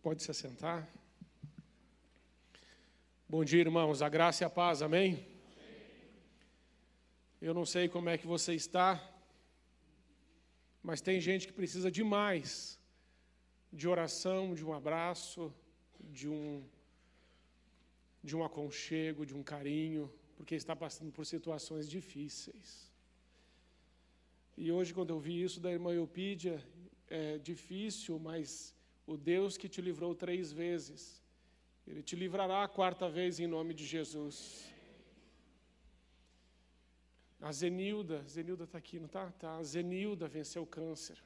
Pode se assentar. Bom dia, irmãos. A graça e a paz, amém? Eu não sei como é que você está, mas tem gente que precisa demais de oração, de um abraço, de um, de um aconchego, de um carinho, porque está passando por situações difíceis. E hoje, quando eu vi isso da irmã Eupídia, é difícil, mas o Deus que te livrou três vezes, Ele te livrará a quarta vez em nome de Jesus. A Zenilda, Zenilda está aqui, não está? Tá. A Zenilda venceu o câncer.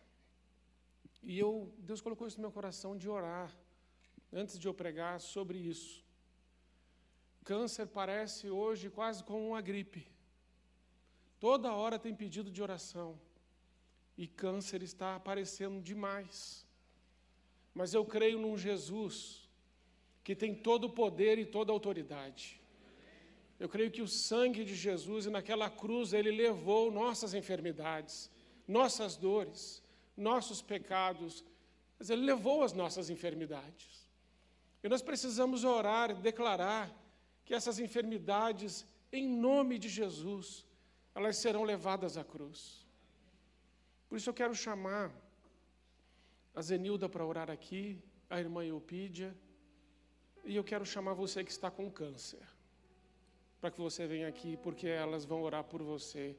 E eu, Deus colocou isso no meu coração de orar, antes de eu pregar sobre isso. Câncer parece hoje quase como uma gripe. Toda hora tem pedido de oração. E câncer está aparecendo demais. Mas eu creio num Jesus que tem todo o poder e toda a autoridade. Eu creio que o sangue de Jesus e naquela cruz ele levou nossas enfermidades, nossas dores, nossos pecados, mas ele levou as nossas enfermidades. E nós precisamos orar e declarar que essas enfermidades, em nome de Jesus, elas serão levadas à cruz. Por isso eu quero chamar a Zenilda para orar aqui, a irmã Eupídia, e eu quero chamar você que está com câncer, para que você venha aqui, porque elas vão orar por você.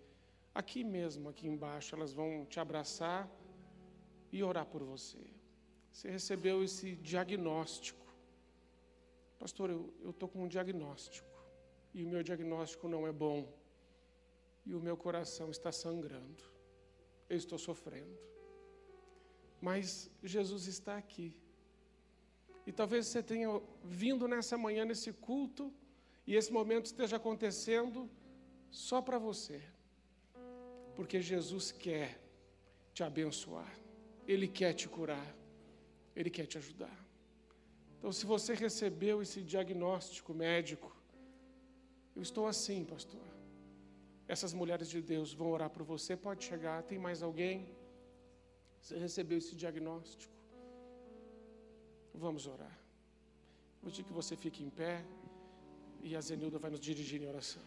Aqui mesmo, aqui embaixo, elas vão te abraçar e orar por você. Você recebeu esse diagnóstico. Pastor, eu estou com um diagnóstico, e o meu diagnóstico não é bom, e o meu coração está sangrando, eu estou sofrendo. Mas Jesus está aqui. E talvez você tenha vindo nessa manhã, nesse culto, e esse momento esteja acontecendo só para você. Porque Jesus quer te abençoar, Ele quer te curar, Ele quer te ajudar. Então, se você recebeu esse diagnóstico médico, eu estou assim, pastor. Essas mulheres de Deus vão orar por você. Pode chegar. Tem mais alguém? Você recebeu esse diagnóstico? Vamos orar. Vou pedir que você fique em pé e a Zenilda vai nos dirigir em oração.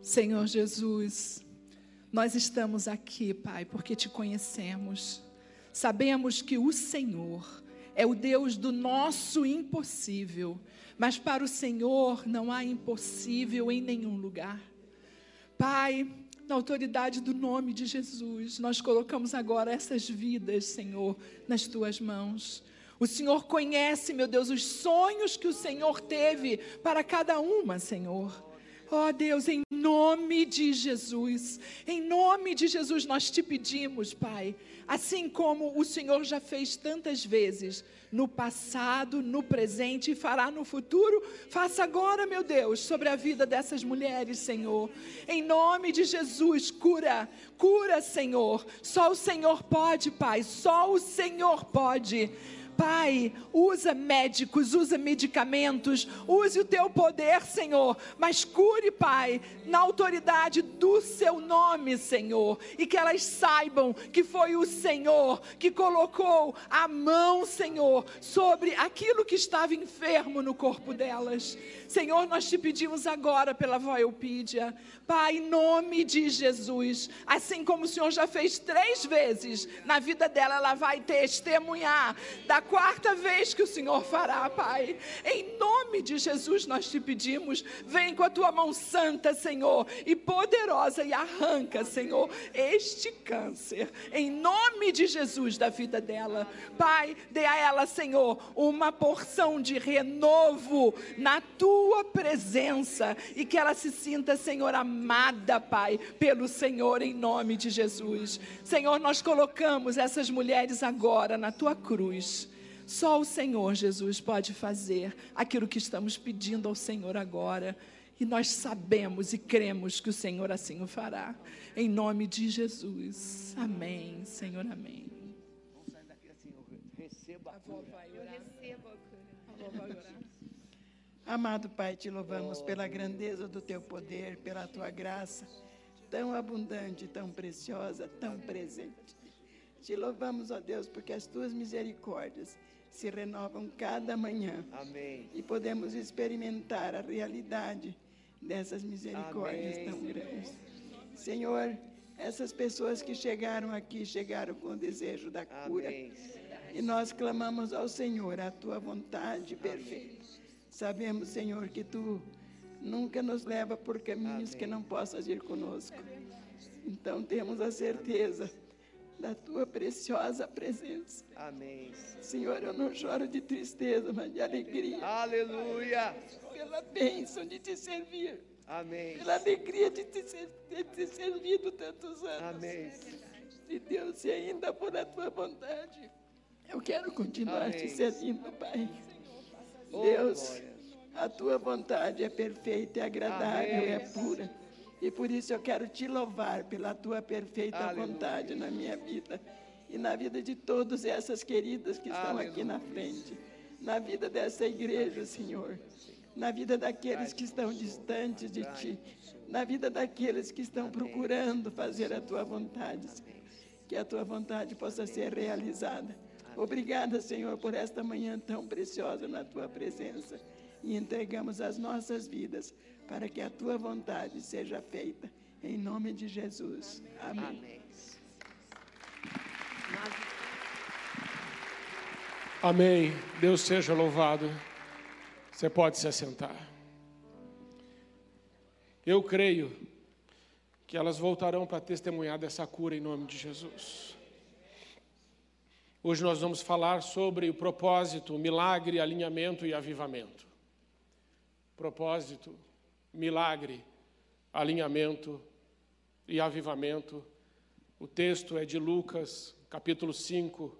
Senhor Jesus, nós estamos aqui, Pai, porque te conhecemos. Sabemos que o Senhor é o Deus do nosso impossível, mas para o Senhor não há impossível em nenhum lugar. Pai, na autoridade do nome de Jesus, nós colocamos agora essas vidas, Senhor, nas tuas mãos. O Senhor conhece, meu Deus, os sonhos que o Senhor teve para cada uma, Senhor. Ó oh, Deus, em nome de Jesus, em nome de Jesus nós te pedimos, Pai, assim como o Senhor já fez tantas vezes, no passado, no presente e fará no futuro. Faça agora, meu Deus, sobre a vida dessas mulheres, Senhor. Em nome de Jesus, cura, cura, Senhor. Só o Senhor pode, Pai, só o Senhor pode. Pai, usa médicos, usa medicamentos, use o teu poder, Senhor, mas cure, Pai, na autoridade do seu nome, Senhor, e que elas saibam que foi o Senhor que colocou a mão, Senhor, sobre aquilo que estava enfermo no corpo delas. Senhor, nós te pedimos agora pela Voelpídia, Pai, em nome de Jesus, assim como o Senhor já fez três vezes na vida dela, ela vai testemunhar da quarta vez que o Senhor fará, Pai. Em nome de Jesus nós te pedimos, vem com a tua mão santa, Senhor, e poderosa e arranca, Senhor, este câncer. Em nome de Jesus da vida dela. Pai, dê a ela, Senhor, uma porção de renovo na tua presença e que ela se sinta, Senhor, amada, Pai, pelo Senhor em nome de Jesus. Senhor, nós colocamos essas mulheres agora na tua cruz. Só o Senhor Jesus pode fazer aquilo que estamos pedindo ao Senhor agora. E nós sabemos e cremos que o Senhor assim o fará. Em nome de Jesus. Amém, Senhor, amém. Vamos sair daqui assim, eu recebo a cura. Eu recebo a cura. A avó vai orar. Amado Pai, te louvamos pela grandeza do teu poder, pela tua graça, tão abundante, tão preciosa, tão presente. Te louvamos, ó Deus, porque as tuas misericórdias se renovam cada manhã. Amém. E podemos experimentar a realidade dessas misericórdias Amém, tão grandes. Senhor, essas pessoas que chegaram aqui chegaram com o desejo da cura. Amém. E nós clamamos ao Senhor a tua vontade perfeita. Sabemos, Senhor, que tu nunca nos leva por caminhos Amém. que não possas ir conosco. Então temos a certeza da tua preciosa presença. Amém. Senhor, eu não choro de tristeza, mas de alegria, Aleluia. pela bênção de te servir, Amém. pela alegria de te, ser, de te servido tantos anos. Amém. E Deus, se ainda for a tua vontade, eu quero continuar te Amém. servindo, Pai. Oh, Deus, a tua vontade é perfeita, é agradável, Amém. é pura. E por isso eu quero te louvar pela tua perfeita Aleluia. vontade na minha vida e na vida de todas essas queridas que estão aqui na frente, na vida dessa igreja, Senhor, na vida daqueles que estão distantes de ti, na vida daqueles que estão procurando fazer a tua vontade, Senhor. que a tua vontade possa ser realizada. Obrigada, Senhor, por esta manhã tão preciosa na tua presença. E entregamos as nossas vidas para que a tua vontade seja feita. Em nome de Jesus. Amém. Amém. Amém. Deus seja louvado. Você pode se assentar. Eu creio que elas voltarão para testemunhar dessa cura em nome de Jesus. Hoje nós vamos falar sobre o propósito, milagre, alinhamento e avivamento. Propósito, milagre, alinhamento e avivamento. O texto é de Lucas, capítulo 5,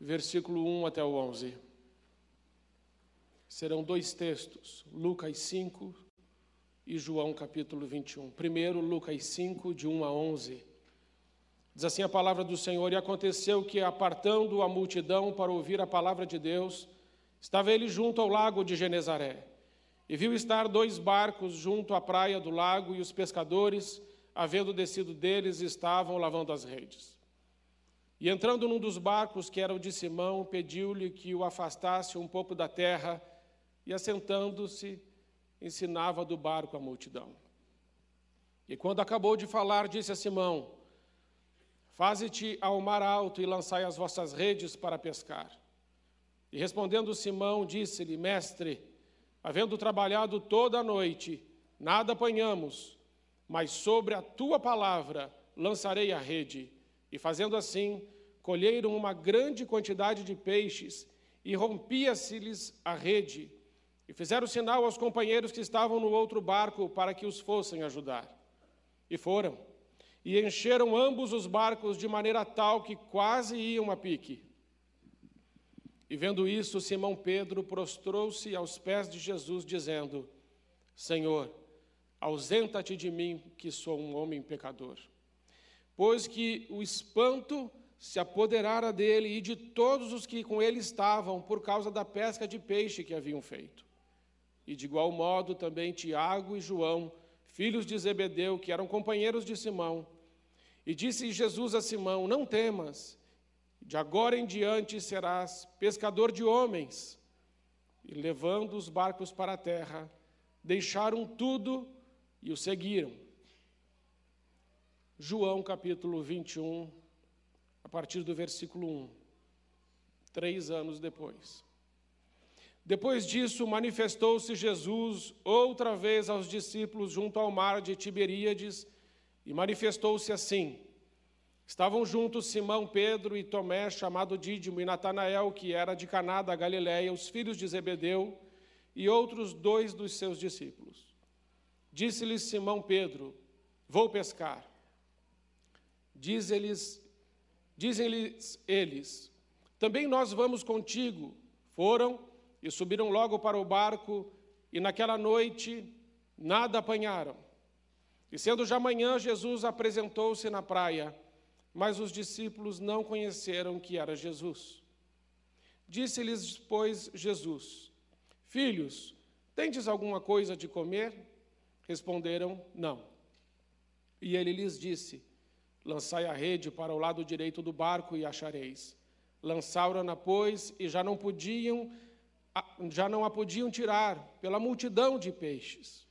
versículo 1 até o 11. Serão dois textos, Lucas 5 e João capítulo 21. Primeiro, Lucas 5, de 1 a 11. Diz assim a palavra do Senhor: E aconteceu que, apartando a multidão para ouvir a palavra de Deus, estava ele junto ao lago de Genezaré. E viu estar dois barcos junto à praia do lago, e os pescadores, havendo descido deles, estavam lavando as redes. E entrando num dos barcos, que era o de Simão, pediu-lhe que o afastasse um pouco da terra, e assentando-se, ensinava do barco a multidão. E quando acabou de falar, disse a Simão: Faze-te ao mar alto e lançai as vossas redes para pescar. E respondendo Simão, disse-lhe: Mestre, havendo trabalhado toda a noite, nada apanhamos, mas sobre a tua palavra lançarei a rede. E fazendo assim, colheram uma grande quantidade de peixes, e rompia-se-lhes a rede. E fizeram sinal aos companheiros que estavam no outro barco para que os fossem ajudar. E foram. E encheram ambos os barcos de maneira tal que quase iam a pique. E vendo isso, Simão Pedro prostrou-se aos pés de Jesus, dizendo: Senhor, ausenta-te de mim, que sou um homem pecador. Pois que o espanto se apoderara dele e de todos os que com ele estavam, por causa da pesca de peixe que haviam feito. E de igual modo também Tiago e João, filhos de Zebedeu, que eram companheiros de Simão. E disse Jesus a Simão: Não temas, de agora em diante serás pescador de homens. E levando os barcos para a terra, deixaram tudo e o seguiram. João capítulo 21, a partir do versículo 1, três anos depois. Depois disso, manifestou-se Jesus outra vez aos discípulos junto ao mar de Tiberíades e manifestou-se assim. Estavam juntos Simão, Pedro e Tomé, chamado Dídimo, e Natanael, que era de Caná da Galiléia, os filhos de Zebedeu, e outros dois dos seus discípulos. Disse-lhes Simão Pedro: Vou pescar. Diz-lhes, dizem-lhes eles: Também nós vamos contigo. Foram e subiram logo para o barco, e naquela noite nada apanharam. E sendo já manhã, Jesus apresentou-se na praia, mas os discípulos não conheceram que era Jesus. Disse-lhes, pois, Jesus: Filhos, tendes alguma coisa de comer? Responderam: Não. E ele lhes disse: Lançai a rede para o lado direito do barco e achareis. Lançaram-na, pois, e já não podiam, já não a podiam tirar pela multidão de peixes.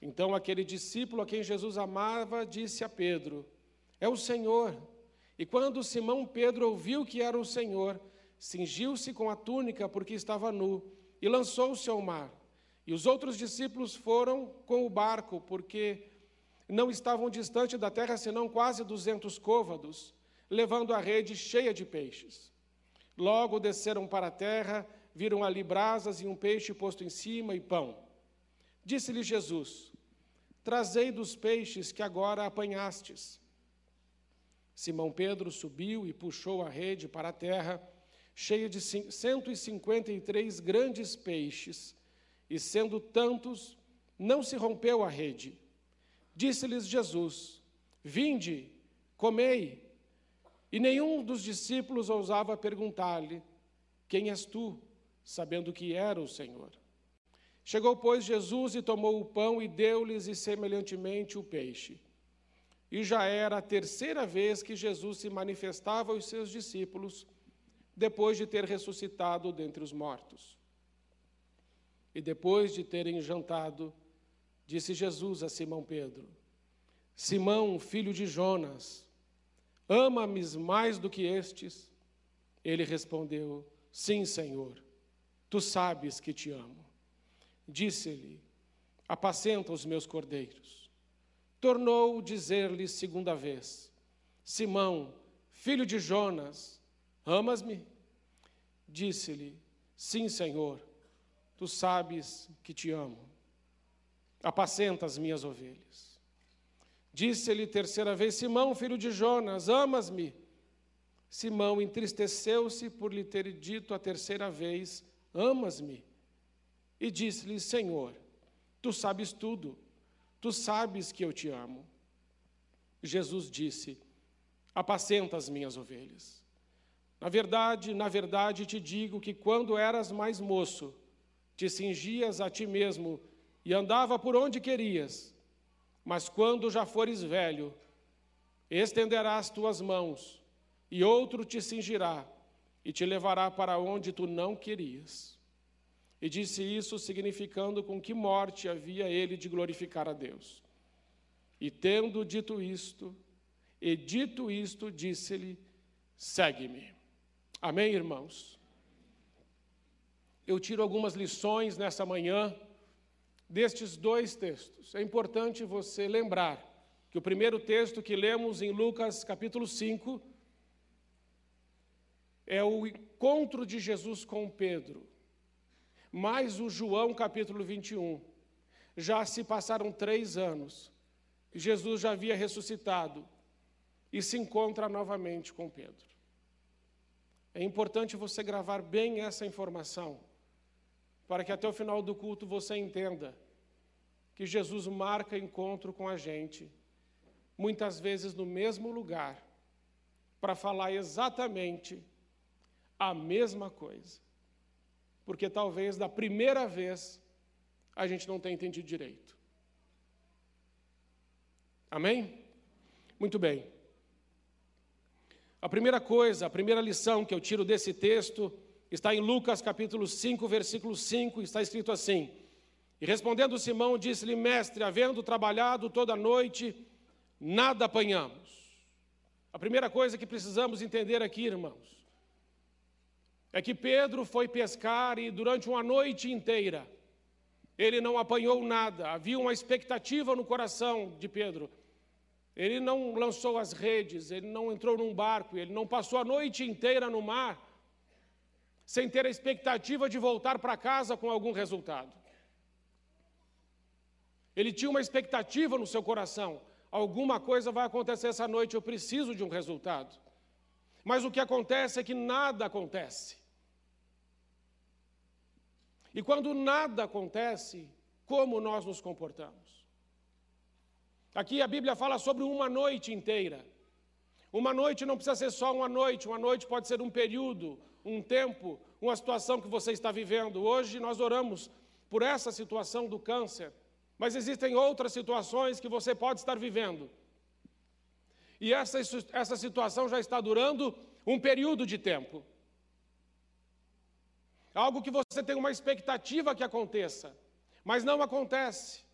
Então aquele discípulo a quem Jesus amava disse a Pedro: É o Senhor. E quando Simão Pedro ouviu que era o Senhor, cingiu-se com a túnica porque estava nu e lançou-se ao mar. E os outros discípulos foram com o barco porque não estavam distante da terra senão quase duzentos côvados, levando a rede cheia de peixes. Logo desceram para a terra, viram ali brasas e um peixe posto em cima e pão. Disse-lhe Jesus: Trazei dos peixes que agora apanhastes. Simão Pedro subiu e puxou a rede para a terra, cheia de 153 grandes peixes, e sendo tantos, não se rompeu a rede. Disse-lhes Jesus: Vinde, comei. E nenhum dos discípulos ousava perguntar-lhe: Quem és tu? sabendo que era o Senhor. Chegou, pois, Jesus e tomou o pão e deu-lhes, e semelhantemente o peixe. E já era a terceira vez que Jesus se manifestava aos seus discípulos, depois de ter ressuscitado dentre os mortos. E depois de terem jantado, Disse Jesus a Simão Pedro: Simão, filho de Jonas, ama-me mais do que estes? Ele respondeu: Sim, Senhor, tu sabes que te amo. Disse-lhe: Apacenta os meus cordeiros. Tornou dizer-lhe segunda vez: Simão, filho de Jonas, amas-me? Disse-lhe: Sim, Senhor, tu sabes que te amo apacenta as minhas ovelhas. Disse-lhe terceira vez: Simão, filho de Jonas, amas-me? Simão entristeceu-se por lhe ter dito a terceira vez: Amas-me? E disse-lhe: Senhor, tu sabes tudo, tu sabes que eu te amo. Jesus disse: Apacenta as minhas ovelhas. Na verdade, na verdade te digo que quando eras mais moço, te cingias a ti mesmo e andava por onde querias. Mas quando já fores velho, estenderás tuas mãos, e outro te cingirá e te levará para onde tu não querias. E disse isso significando com que morte havia ele de glorificar a Deus. E tendo dito isto, e dito isto, disse-lhe: Segue-me. Amém, irmãos? Eu tiro algumas lições nessa manhã destes dois textos. É importante você lembrar que o primeiro texto que lemos em Lucas capítulo 5 é o encontro de Jesus com Pedro, mais o João capítulo 21. Já se passaram três anos, Jesus já havia ressuscitado e se encontra novamente com Pedro. É importante você gravar bem essa informação, para que até o final do culto você entenda que Jesus marca encontro com a gente, muitas vezes no mesmo lugar, para falar exatamente a mesma coisa. Porque talvez da primeira vez a gente não tenha entendido direito. Amém? Muito bem. A primeira coisa, a primeira lição que eu tiro desse texto está em Lucas capítulo 5, versículo 5, está escrito assim: e respondendo Simão, disse-lhe: Mestre, havendo trabalhado toda a noite, nada apanhamos. A primeira coisa que precisamos entender aqui, irmãos, é que Pedro foi pescar e durante uma noite inteira ele não apanhou nada. Havia uma expectativa no coração de Pedro. Ele não lançou as redes, ele não entrou num barco, ele não passou a noite inteira no mar sem ter a expectativa de voltar para casa com algum resultado. Ele tinha uma expectativa no seu coração. Alguma coisa vai acontecer essa noite, eu preciso de um resultado. Mas o que acontece é que nada acontece. E quando nada acontece, como nós nos comportamos? Aqui a Bíblia fala sobre uma noite inteira. Uma noite não precisa ser só uma noite, uma noite pode ser um período, um tempo, uma situação que você está vivendo. Hoje nós oramos por essa situação do câncer. Mas existem outras situações que você pode estar vivendo. E essa, essa situação já está durando um período de tempo. Algo que você tem uma expectativa que aconteça, mas não acontece.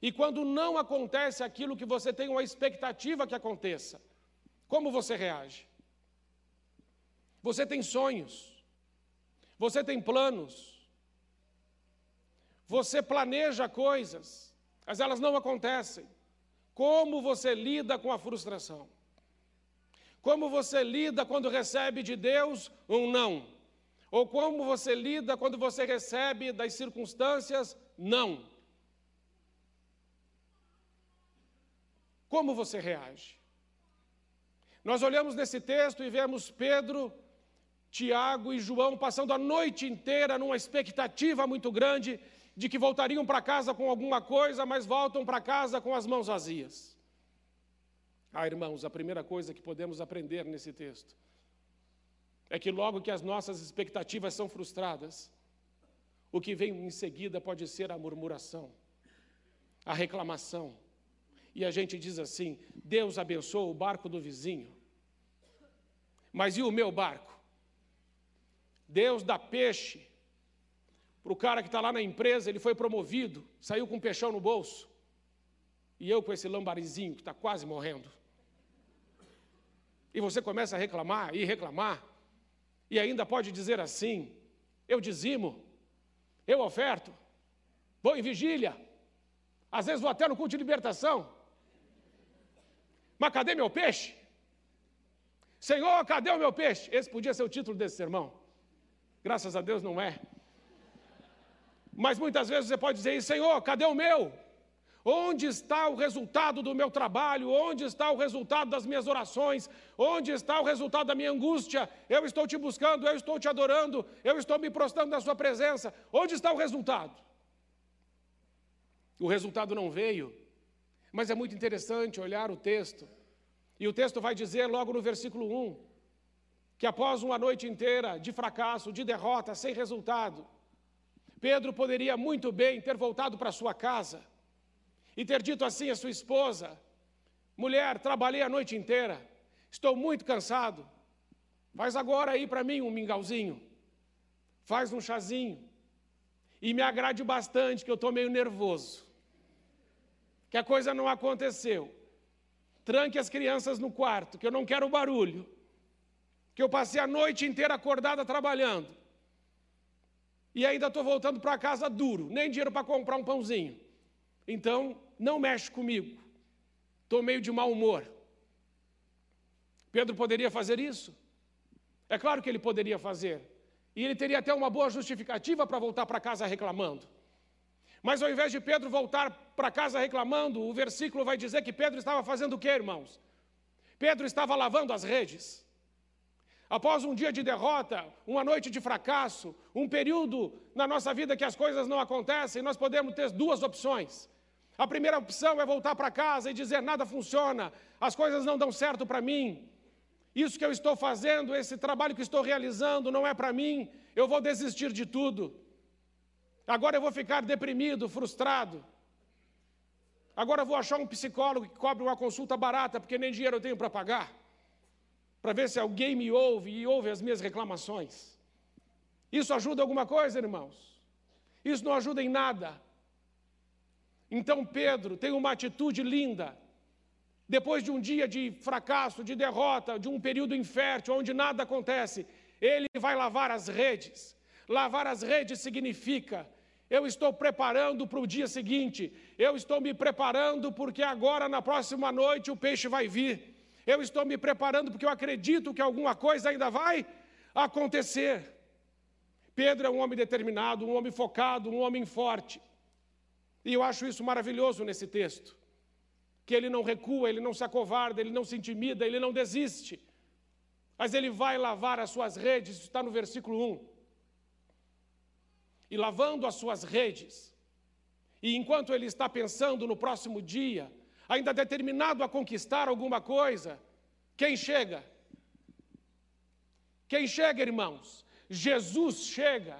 E quando não acontece aquilo que você tem uma expectativa que aconteça, como você reage? Você tem sonhos, você tem planos, você planeja coisas, mas elas não acontecem. Como você lida com a frustração? Como você lida quando recebe de Deus um não? Ou como você lida quando você recebe das circunstâncias não? Como você reage? Nós olhamos nesse texto e vemos Pedro, Tiago e João passando a noite inteira numa expectativa muito grande de que voltariam para casa com alguma coisa, mas voltam para casa com as mãos vazias. Ah, irmãos, a primeira coisa que podemos aprender nesse texto é que logo que as nossas expectativas são frustradas, o que vem em seguida pode ser a murmuração, a reclamação. E a gente diz assim: Deus abençoa o barco do vizinho, mas e o meu barco? Deus dá peixe para o cara que está lá na empresa, ele foi promovido, saiu com um peixão no bolso, e eu com esse lambarizinho que está quase morrendo. E você começa a reclamar e reclamar, e ainda pode dizer assim: eu dizimo, eu oferto, vou em vigília, às vezes vou até no culto de libertação. Mas cadê meu peixe? Senhor, cadê o meu peixe? Esse podia ser o título desse sermão. Graças a Deus não é. Mas muitas vezes você pode dizer: Senhor, cadê o meu? Onde está o resultado do meu trabalho? Onde está o resultado das minhas orações? Onde está o resultado da minha angústia? Eu estou te buscando, eu estou te adorando, eu estou me prostrando na Sua presença. Onde está o resultado? O resultado não veio, mas é muito interessante olhar o texto. E o texto vai dizer logo no versículo 1 que após uma noite inteira de fracasso, de derrota, sem resultado, Pedro poderia muito bem ter voltado para sua casa e ter dito assim à sua esposa: Mulher, trabalhei a noite inteira, estou muito cansado. Faz agora aí para mim um mingauzinho, faz um chazinho e me agrade bastante, que eu estou meio nervoso, que a coisa não aconteceu. Tranque as crianças no quarto, que eu não quero barulho, que eu passei a noite inteira acordada trabalhando e ainda estou voltando para casa duro, nem dinheiro para comprar um pãozinho. Então, não mexe comigo. Estou meio de mau humor. Pedro poderia fazer isso? É claro que ele poderia fazer. E ele teria até uma boa justificativa para voltar para casa reclamando. Mas ao invés de Pedro voltar para casa reclamando, o versículo vai dizer que Pedro estava fazendo o que, irmãos? Pedro estava lavando as redes. Após um dia de derrota, uma noite de fracasso, um período na nossa vida que as coisas não acontecem, nós podemos ter duas opções. A primeira opção é voltar para casa e dizer: nada funciona, as coisas não dão certo para mim. Isso que eu estou fazendo, esse trabalho que estou realizando, não é para mim, eu vou desistir de tudo. Agora eu vou ficar deprimido, frustrado. Agora eu vou achar um psicólogo que cobre uma consulta barata, porque nem dinheiro eu tenho para pagar, para ver se alguém me ouve e ouve as minhas reclamações. Isso ajuda alguma coisa, irmãos? Isso não ajuda em nada. Então Pedro tem uma atitude linda. Depois de um dia de fracasso, de derrota, de um período infértil, onde nada acontece, ele vai lavar as redes. Lavar as redes significa eu estou preparando para o dia seguinte, eu estou me preparando porque agora, na próxima noite, o peixe vai vir. Eu estou me preparando porque eu acredito que alguma coisa ainda vai acontecer. Pedro é um homem determinado, um homem focado, um homem forte. E eu acho isso maravilhoso nesse texto. Que ele não recua, ele não se acovarda, ele não se intimida, ele não desiste. Mas ele vai lavar as suas redes, está no versículo 1. E lavando as suas redes, e enquanto ele está pensando no próximo dia, ainda determinado a conquistar alguma coisa, quem chega? Quem chega, irmãos? Jesus chega.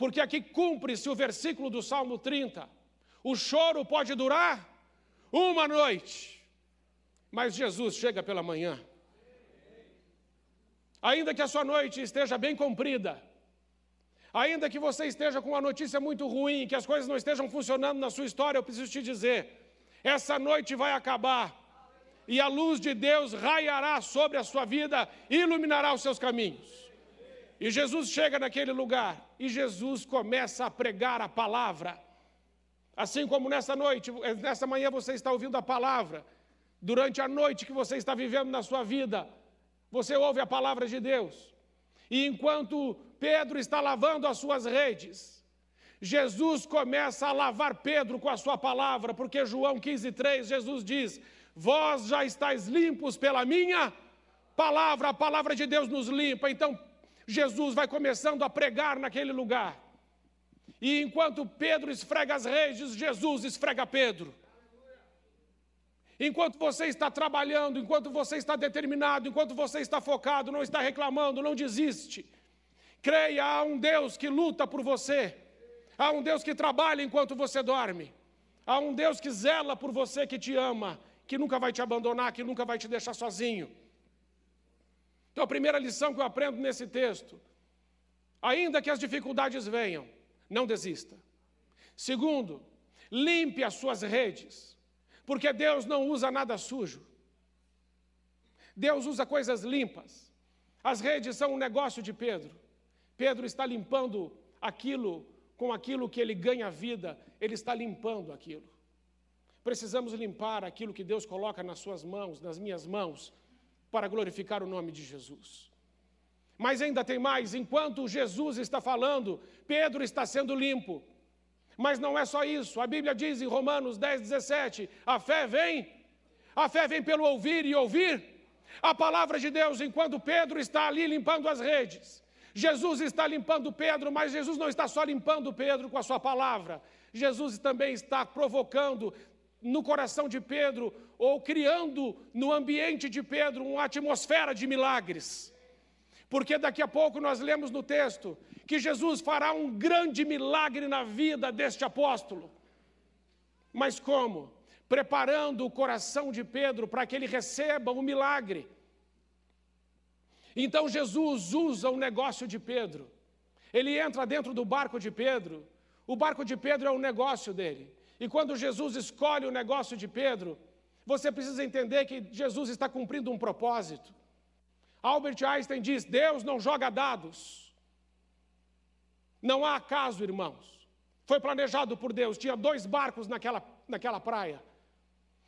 Porque aqui cumpre-se o versículo do Salmo 30. O choro pode durar uma noite, mas Jesus chega pela manhã. Ainda que a sua noite esteja bem comprida, ainda que você esteja com uma notícia muito ruim, que as coisas não estejam funcionando na sua história, eu preciso te dizer: essa noite vai acabar e a luz de Deus raiará sobre a sua vida e iluminará os seus caminhos. E Jesus chega naquele lugar e Jesus começa a pregar a palavra. Assim como nessa noite, nessa manhã você está ouvindo a palavra, durante a noite que você está vivendo na sua vida, você ouve a palavra de Deus. E enquanto Pedro está lavando as suas redes, Jesus começa a lavar Pedro com a sua palavra, porque João 15,3, Jesus diz: Vós já estáis limpos pela minha palavra, a palavra de Deus nos limpa. Então, Jesus vai começando a pregar naquele lugar. E enquanto Pedro esfrega as redes, Jesus esfrega Pedro. Enquanto você está trabalhando, enquanto você está determinado, enquanto você está focado, não está reclamando, não desiste. Creia, há um Deus que luta por você. Há um Deus que trabalha enquanto você dorme. Há um Deus que zela por você, que te ama, que nunca vai te abandonar, que nunca vai te deixar sozinho. Então, a primeira lição que eu aprendo nesse texto, ainda que as dificuldades venham, não desista. Segundo, limpe as suas redes porque Deus não usa nada sujo. Deus usa coisas limpas. As redes são um negócio de Pedro. Pedro está limpando aquilo com aquilo que ele ganha vida, ele está limpando aquilo. Precisamos limpar aquilo que Deus coloca nas suas mãos, nas minhas mãos, para glorificar o nome de Jesus. Mas ainda tem mais, enquanto Jesus está falando, Pedro está sendo limpo. Mas não é só isso. A Bíblia diz em Romanos 10, 17: a fé vem, a fé vem pelo ouvir e ouvir a palavra de Deus, enquanto Pedro está ali limpando as redes. Jesus está limpando Pedro, mas Jesus não está só limpando Pedro com a sua palavra. Jesus também está provocando no coração de Pedro, ou criando no ambiente de Pedro uma atmosfera de milagres. Porque daqui a pouco nós lemos no texto que Jesus fará um grande milagre na vida deste apóstolo. Mas como? Preparando o coração de Pedro para que ele receba o milagre. Então Jesus usa o negócio de Pedro. Ele entra dentro do barco de Pedro. O barco de Pedro é o negócio dele. E quando Jesus escolhe o negócio de Pedro, você precisa entender que Jesus está cumprindo um propósito. Albert Einstein diz: Deus não joga dados. Não há acaso, irmãos. Foi planejado por Deus. Tinha dois barcos naquela, naquela praia.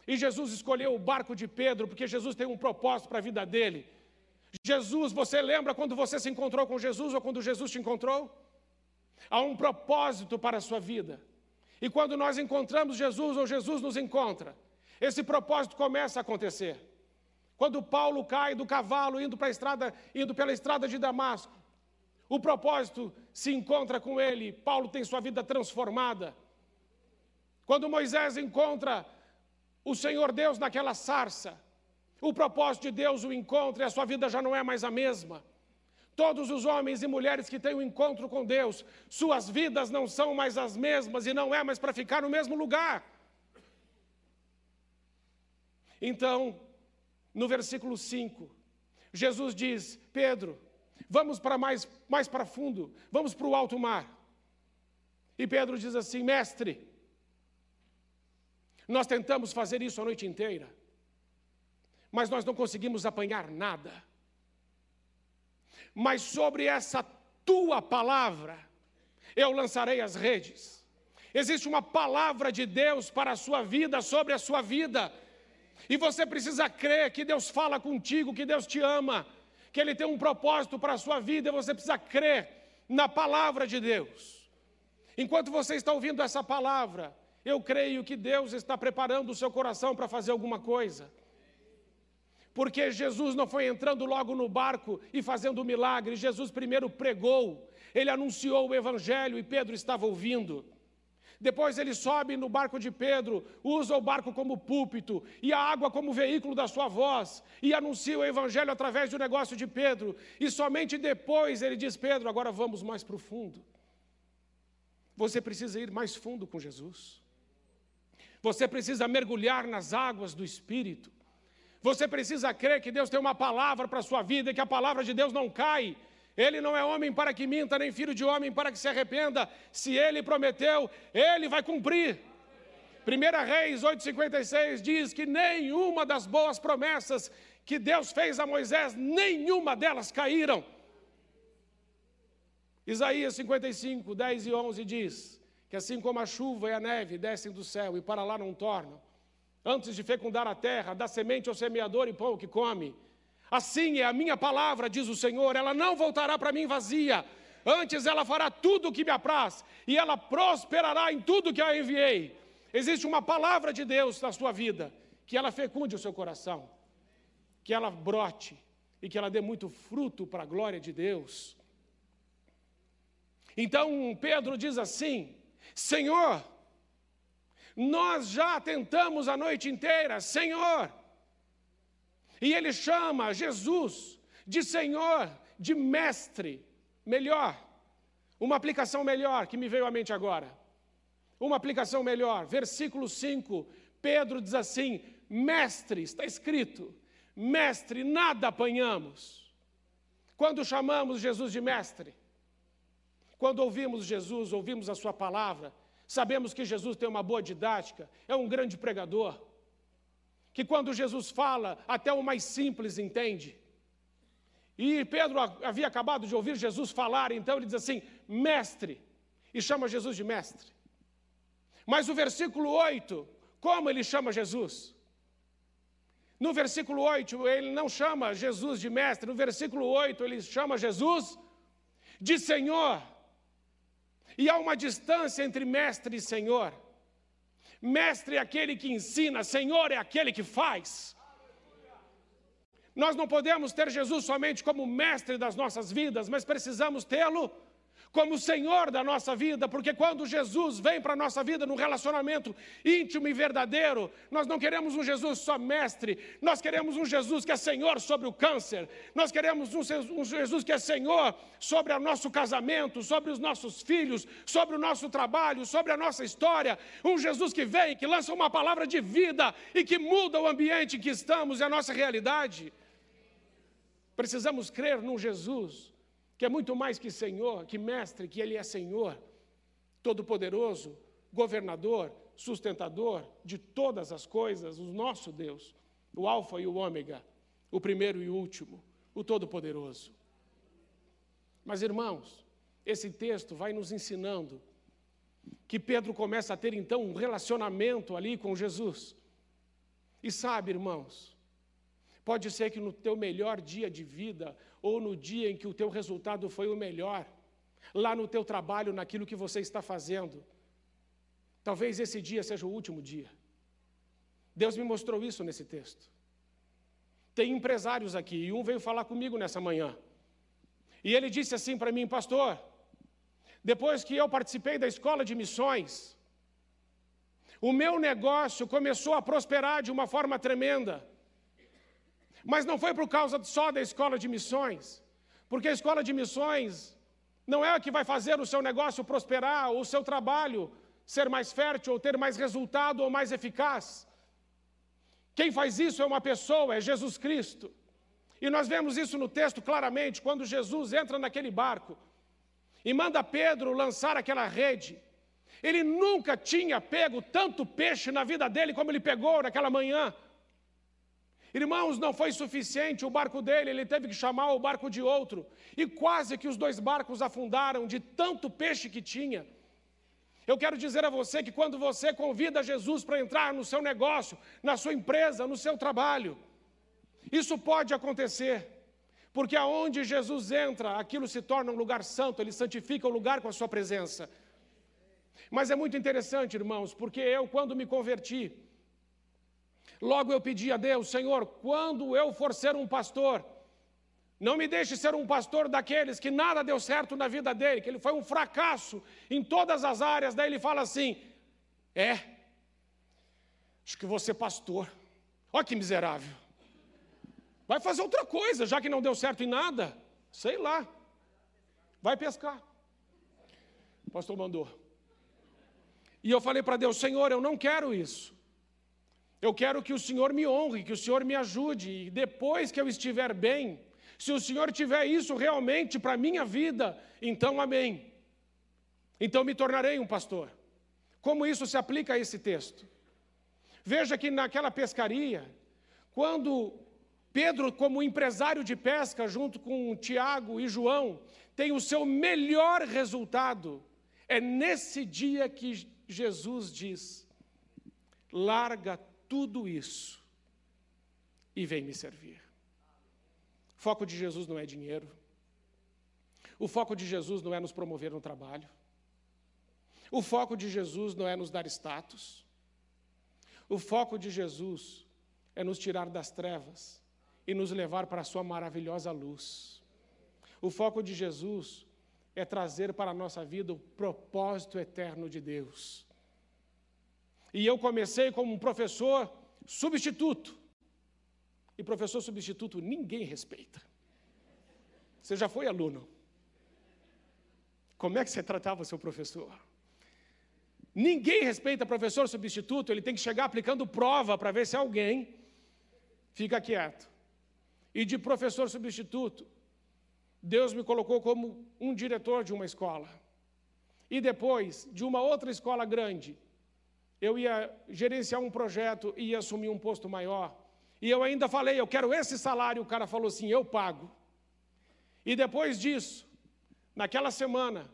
E Jesus escolheu o barco de Pedro, porque Jesus tem um propósito para a vida dele. Jesus, você lembra quando você se encontrou com Jesus ou quando Jesus te encontrou? Há um propósito para a sua vida. E quando nós encontramos Jesus ou Jesus nos encontra, esse propósito começa a acontecer. Quando Paulo cai do cavalo indo para a estrada, indo pela estrada de Damasco, o propósito se encontra com ele, Paulo tem sua vida transformada. Quando Moisés encontra o Senhor Deus naquela sarça, o propósito de Deus o encontra e a sua vida já não é mais a mesma. Todos os homens e mulheres que têm o um encontro com Deus, suas vidas não são mais as mesmas e não é mais para ficar no mesmo lugar. Então, no versículo 5, Jesus diz: Pedro, Vamos para mais, mais para fundo, vamos para o alto mar. E Pedro diz assim: Mestre, nós tentamos fazer isso a noite inteira, mas nós não conseguimos apanhar nada. Mas sobre essa tua palavra, eu lançarei as redes. Existe uma palavra de Deus para a sua vida, sobre a sua vida. E você precisa crer que Deus fala contigo, que Deus te ama que Ele tem um propósito para a sua vida e você precisa crer na palavra de Deus. Enquanto você está ouvindo essa palavra, eu creio que Deus está preparando o seu coração para fazer alguma coisa. Porque Jesus não foi entrando logo no barco e fazendo o milagre, Jesus primeiro pregou, ele anunciou o evangelho e Pedro estava ouvindo. Depois ele sobe no barco de Pedro, usa o barco como púlpito e a água como veículo da sua voz e anuncia o evangelho através do negócio de Pedro. E somente depois ele diz: Pedro, agora vamos mais para o fundo. Você precisa ir mais fundo com Jesus. Você precisa mergulhar nas águas do Espírito. Você precisa crer que Deus tem uma palavra para a sua vida e que a palavra de Deus não cai. Ele não é homem para que minta, nem filho de homem para que se arrependa. Se ele prometeu, ele vai cumprir. 1 Reis 8,56 diz que nenhuma das boas promessas que Deus fez a Moisés, nenhuma delas caíram. Isaías 55, 10 e 11 diz que assim como a chuva e a neve descem do céu e para lá não tornam, antes de fecundar a terra, dá semente ao semeador e pão que come, assim é a minha palavra, diz o Senhor, ela não voltará para mim vazia, antes ela fará tudo o que me apraz, e ela prosperará em tudo que a enviei. Existe uma palavra de Deus na sua vida, que ela fecunde o seu coração, que ela brote e que ela dê muito fruto para a glória de Deus. Então Pedro diz assim: Senhor, nós já tentamos a noite inteira, Senhor. E ele chama Jesus de Senhor, de mestre, melhor. Uma aplicação melhor que me veio à mente agora. Uma aplicação melhor, versículo 5, Pedro diz assim: Mestre, está escrito, mestre, nada apanhamos. Quando chamamos Jesus de mestre, quando ouvimos Jesus, ouvimos a Sua palavra, sabemos que Jesus tem uma boa didática, é um grande pregador, que quando Jesus fala, até o mais simples entende. E Pedro havia acabado de ouvir Jesus falar, então ele diz assim: Mestre, e chama Jesus de mestre. Mas o versículo 8, como ele chama Jesus? No versículo 8, ele não chama Jesus de mestre, no versículo 8, ele chama Jesus de Senhor. E há uma distância entre mestre e Senhor. Mestre é aquele que ensina, Senhor é aquele que faz. Nós não podemos ter Jesus somente como mestre das nossas vidas, mas precisamos tê-lo como Senhor da nossa vida, porque quando Jesus vem para a nossa vida num relacionamento íntimo e verdadeiro, nós não queremos um Jesus só mestre, nós queremos um Jesus que é Senhor sobre o câncer, nós queremos um, Jesus que é Senhor sobre o nosso casamento, sobre os nossos filhos, sobre o nosso trabalho, sobre a nossa história, um Jesus que vem, que lança uma palavra de vida e que muda o ambiente em que estamos e a nossa realidade. Precisamos crer num Jesus que é muito mais que Senhor, que Mestre, que Ele é Senhor, Todo-Poderoso, Governador, Sustentador de todas as coisas, o nosso Deus, o Alfa e o Ômega, o primeiro e o último, o Todo-Poderoso. Mas, irmãos, esse texto vai nos ensinando que Pedro começa a ter então um relacionamento ali com Jesus. E sabe, irmãos, pode ser que no teu melhor dia de vida, ou no dia em que o teu resultado foi o melhor, lá no teu trabalho, naquilo que você está fazendo. Talvez esse dia seja o último dia. Deus me mostrou isso nesse texto. Tem empresários aqui, e um veio falar comigo nessa manhã. E ele disse assim para mim, pastor, depois que eu participei da escola de missões, o meu negócio começou a prosperar de uma forma tremenda. Mas não foi por causa só da escola de missões, porque a escola de missões não é a que vai fazer o seu negócio prosperar, ou o seu trabalho ser mais fértil, ou ter mais resultado, ou mais eficaz. Quem faz isso é uma pessoa, é Jesus Cristo. E nós vemos isso no texto claramente, quando Jesus entra naquele barco e manda Pedro lançar aquela rede. Ele nunca tinha pego tanto peixe na vida dele como ele pegou naquela manhã. Irmãos, não foi suficiente o barco dele, ele teve que chamar o barco de outro. E quase que os dois barcos afundaram de tanto peixe que tinha. Eu quero dizer a você que quando você convida Jesus para entrar no seu negócio, na sua empresa, no seu trabalho, isso pode acontecer. Porque aonde Jesus entra, aquilo se torna um lugar santo, ele santifica o lugar com a sua presença. Mas é muito interessante, irmãos, porque eu, quando me converti, Logo eu pedi a Deus, Senhor, quando eu for ser um pastor, não me deixe ser um pastor daqueles que nada deu certo na vida dele, que ele foi um fracasso em todas as áreas. Daí ele fala assim: É, acho que você pastor. Olha que miserável. Vai fazer outra coisa, já que não deu certo em nada. Sei lá. Vai pescar. O pastor mandou. E eu falei para Deus: Senhor, eu não quero isso. Eu quero que o Senhor me honre, que o Senhor me ajude, e depois que eu estiver bem, se o Senhor tiver isso realmente para a minha vida, então amém. Então me tornarei um pastor. Como isso se aplica a esse texto? Veja que naquela pescaria, quando Pedro, como empresário de pesca, junto com Tiago e João, tem o seu melhor resultado, é nesse dia que Jesus diz: larga tudo isso e vem me servir. O foco de Jesus não é dinheiro. O foco de Jesus não é nos promover no trabalho. O foco de Jesus não é nos dar status. O foco de Jesus é nos tirar das trevas e nos levar para a sua maravilhosa luz. O foco de Jesus é trazer para a nossa vida o propósito eterno de Deus. E eu comecei como um professor substituto. E professor substituto ninguém respeita. Você já foi aluno? Como é que você tratava o seu professor? Ninguém respeita professor substituto, ele tem que chegar aplicando prova para ver se alguém fica quieto. E de professor substituto, Deus me colocou como um diretor de uma escola. E depois, de uma outra escola grande, eu ia gerenciar um projeto e ia assumir um posto maior. E eu ainda falei, eu quero esse salário. O cara falou assim: eu pago. E depois disso, naquela semana,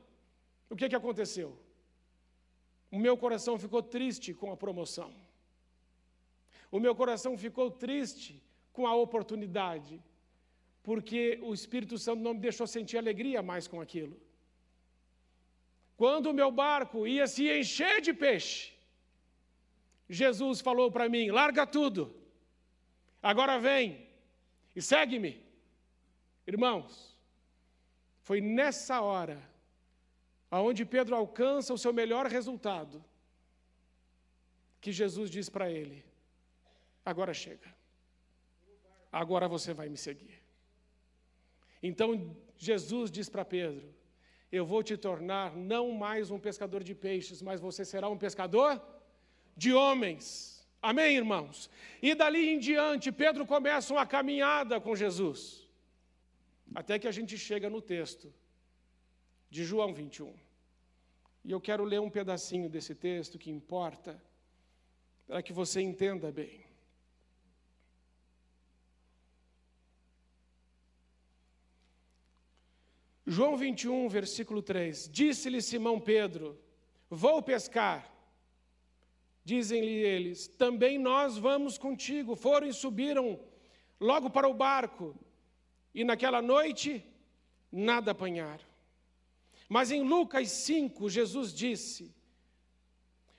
o que, que aconteceu? O meu coração ficou triste com a promoção. O meu coração ficou triste com a oportunidade, porque o Espírito Santo não me deixou sentir alegria mais com aquilo. Quando o meu barco ia se encher de peixe, Jesus falou para mim: larga tudo, agora vem e segue-me. Irmãos, foi nessa hora aonde Pedro alcança o seu melhor resultado, que Jesus diz para ele: agora chega, agora você vai me seguir. Então Jesus diz para Pedro: eu vou te tornar não mais um pescador de peixes, mas você será um pescador de homens. Amém, irmãos? E dali em diante, Pedro começa uma caminhada com Jesus. Até que a gente chega no texto de João 21. E eu quero ler um pedacinho desse texto que importa, para que você entenda bem. João 21, versículo 3: Disse-lhe Simão Pedro: Vou pescar. Dizem-lhe eles: Também nós vamos contigo. Foram e subiram logo para o barco, e naquela noite nada apanharam. Mas em Lucas 5, Jesus disse: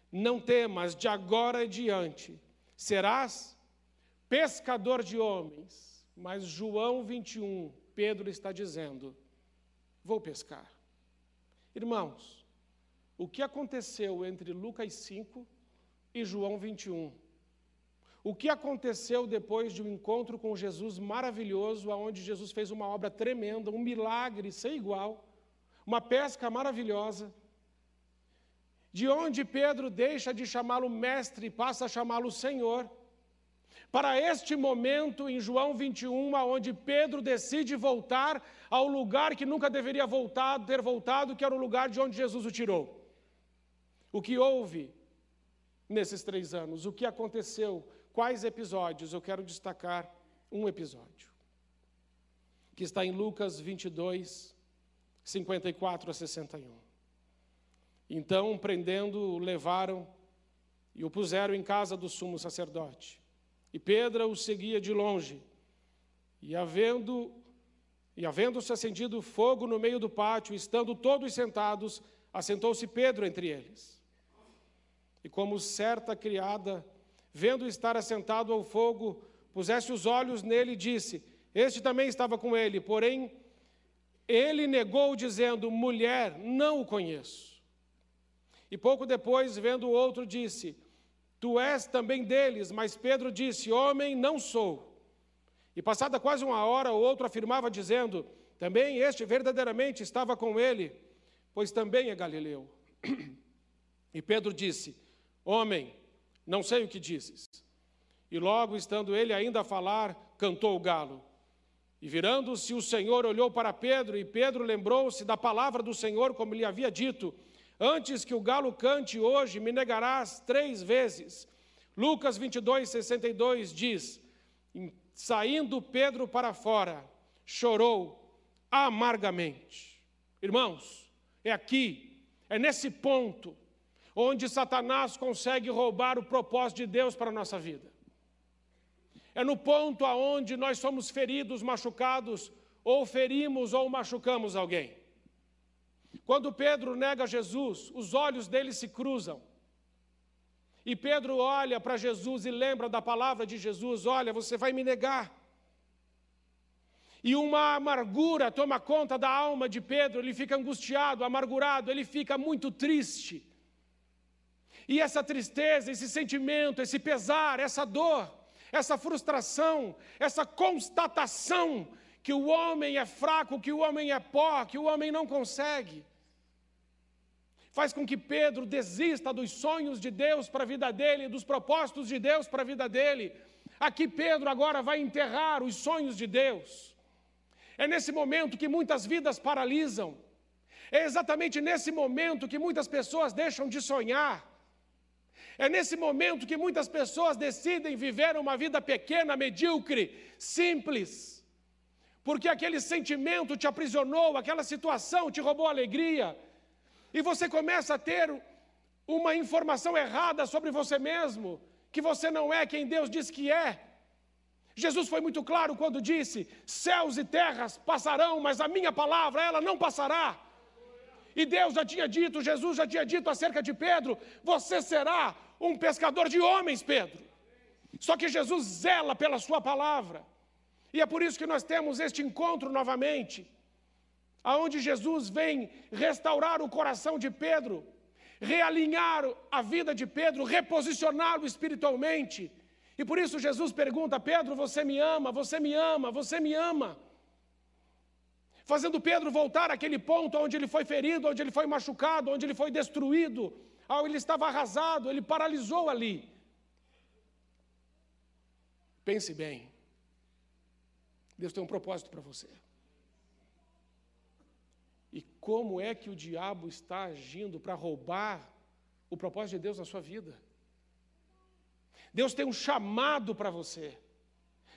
Não temas, de agora em diante serás pescador de homens. Mas João 21, Pedro está dizendo: Vou pescar. Irmãos, o que aconteceu entre Lucas 5 e João 21? O que aconteceu depois de um encontro com Jesus maravilhoso, onde Jesus fez uma obra tremenda, um milagre sem igual? uma pesca maravilhosa, de onde Pedro deixa de chamá-lo mestre e passa a chamá-lo Senhor, para este momento em João 21, onde Pedro decide voltar ao lugar que nunca deveria voltar, ter voltado, que era o lugar de onde Jesus o tirou. O que houve nesses três anos? O que aconteceu? Quais episódios? Eu quero destacar um episódio, que está em Lucas 22, 54 a 61. Então, prendendo, levaram e o puseram em casa do sumo sacerdote. E Pedro o seguia de longe. E havendo e havendo-se acendido fogo no meio do pátio, estando todos sentados, assentou-se Pedro entre eles. E como certa criada, vendo estar assentado ao fogo, pusesse os olhos nele e disse: Este também estava com ele, porém ele negou, dizendo: Mulher, não o conheço. E pouco depois, vendo o outro, disse: Tu és também deles. Mas Pedro disse: Homem, não sou. E passada quase uma hora, o outro afirmava, dizendo: Também este verdadeiramente estava com ele, pois também é galileu. E Pedro disse: Homem, não sei o que dizes. E logo estando ele ainda a falar, cantou o galo. E virando-se, o Senhor olhou para Pedro, e Pedro lembrou-se da palavra do Senhor, como lhe havia dito: Antes que o galo cante hoje, me negarás três vezes. Lucas 22, 62 diz: Saindo Pedro para fora, chorou amargamente. Irmãos, é aqui, é nesse ponto, onde Satanás consegue roubar o propósito de Deus para a nossa vida. É no ponto aonde nós somos feridos, machucados, ou ferimos ou machucamos alguém. Quando Pedro nega Jesus, os olhos dele se cruzam. E Pedro olha para Jesus e lembra da palavra de Jesus: Olha, você vai me negar. E uma amargura toma conta da alma de Pedro, ele fica angustiado, amargurado, ele fica muito triste. E essa tristeza, esse sentimento, esse pesar, essa dor, essa frustração, essa constatação que o homem é fraco, que o homem é pó, que o homem não consegue, faz com que Pedro desista dos sonhos de Deus para a vida dele, dos propósitos de Deus para a vida dele. Aqui Pedro agora vai enterrar os sonhos de Deus. É nesse momento que muitas vidas paralisam. É exatamente nesse momento que muitas pessoas deixam de sonhar. É nesse momento que muitas pessoas decidem viver uma vida pequena, medíocre, simples. Porque aquele sentimento te aprisionou, aquela situação te roubou alegria, e você começa a ter uma informação errada sobre você mesmo, que você não é quem Deus diz que é. Jesus foi muito claro quando disse: Céus e terras passarão, mas a minha palavra, ela não passará. E Deus já tinha dito, Jesus já tinha dito acerca de Pedro: Você será um pescador de homens, Pedro. Só que Jesus zela pela Sua palavra. E é por isso que nós temos este encontro novamente aonde Jesus vem restaurar o coração de Pedro, realinhar a vida de Pedro, reposicioná-lo espiritualmente. E por isso Jesus pergunta: Pedro, você me ama, você me ama, você me ama. Fazendo Pedro voltar àquele ponto onde ele foi ferido, onde ele foi machucado, onde ele foi destruído, onde ele estava arrasado, ele paralisou ali. Pense bem, Deus tem um propósito para você. E como é que o diabo está agindo para roubar o propósito de Deus na sua vida? Deus tem um chamado para você.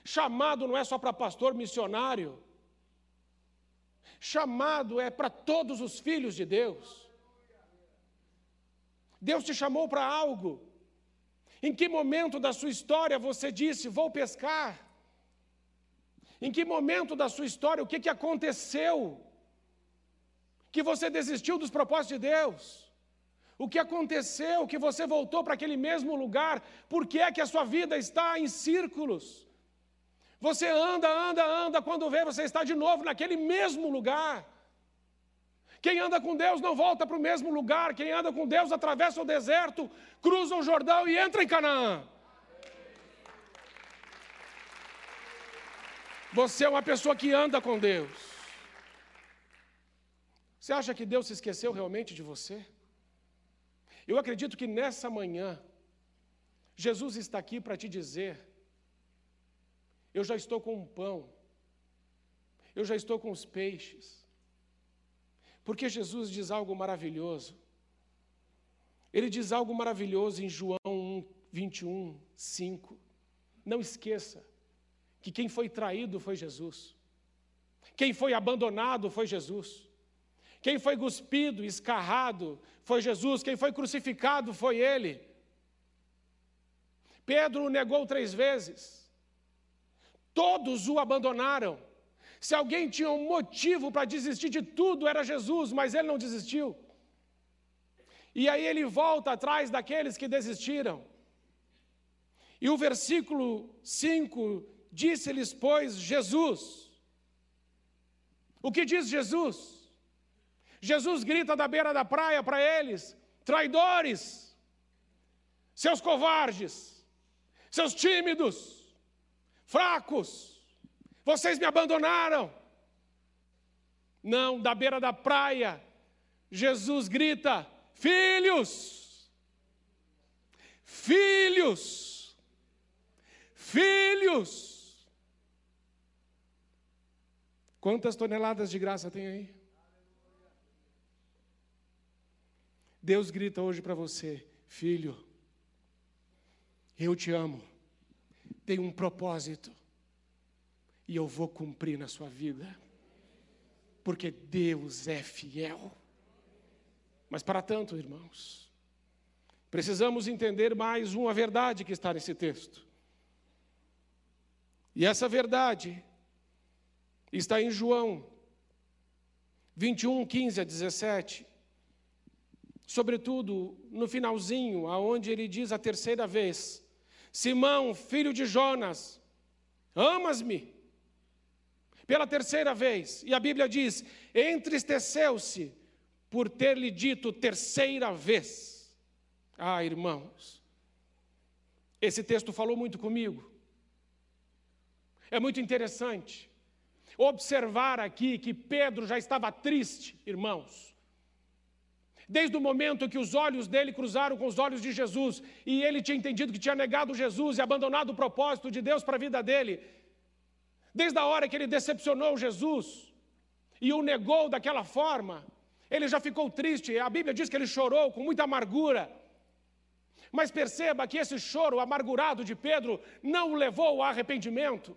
Chamado não é só para pastor missionário. Chamado é para todos os filhos de Deus. Deus te chamou para algo. Em que momento da sua história você disse, vou pescar? Em que momento da sua história, o que, que aconteceu? que você desistiu dos propósitos de Deus? O que aconteceu que você voltou para aquele mesmo lugar? Por que é que a sua vida está em círculos? Você anda, anda, anda, quando vê, você está de novo naquele mesmo lugar. Quem anda com Deus não volta para o mesmo lugar. Quem anda com Deus atravessa o deserto, cruza o Jordão e entra em Canaã. Você é uma pessoa que anda com Deus. Você acha que Deus se esqueceu realmente de você? Eu acredito que nessa manhã, Jesus está aqui para te dizer: eu já estou com um pão, eu já estou com os peixes. Porque Jesus diz algo maravilhoso. Ele diz algo maravilhoso em João 1, 21, 5. Não esqueça que quem foi traído foi Jesus, quem foi abandonado foi Jesus. Quem foi cuspido, escarrado, foi Jesus. Quem foi crucificado foi ele. Pedro o negou três vezes. Todos o abandonaram. Se alguém tinha um motivo para desistir de tudo, era Jesus, mas ele não desistiu. E aí ele volta atrás daqueles que desistiram. E o versículo 5 disse-lhes, pois, Jesus. O que diz Jesus? Jesus grita da beira da praia para eles: traidores, seus covardes, seus tímidos, fracos, vocês me abandonaram. Não, da beira da praia, Jesus grita: filhos, filhos, filhos. Quantas toneladas de graça tem aí? Deus grita hoje para você, filho, eu te amo, tenho um propósito e eu vou cumprir na sua vida, porque Deus é fiel. Mas para tanto, irmãos, precisamos entender mais uma verdade que está nesse texto. E essa verdade está em João 21, 15 a 17. Sobretudo no finalzinho, aonde ele diz a terceira vez: Simão, filho de Jonas, amas-me? Pela terceira vez. E a Bíblia diz: entristeceu-se por ter lhe dito terceira vez. Ah, irmãos, esse texto falou muito comigo. É muito interessante observar aqui que Pedro já estava triste, irmãos. Desde o momento que os olhos dele cruzaram com os olhos de Jesus e ele tinha entendido que tinha negado Jesus e abandonado o propósito de Deus para a vida dele, desde a hora que ele decepcionou Jesus e o negou daquela forma, ele já ficou triste. A Bíblia diz que ele chorou com muita amargura. Mas perceba que esse choro amargurado de Pedro não o levou ao arrependimento.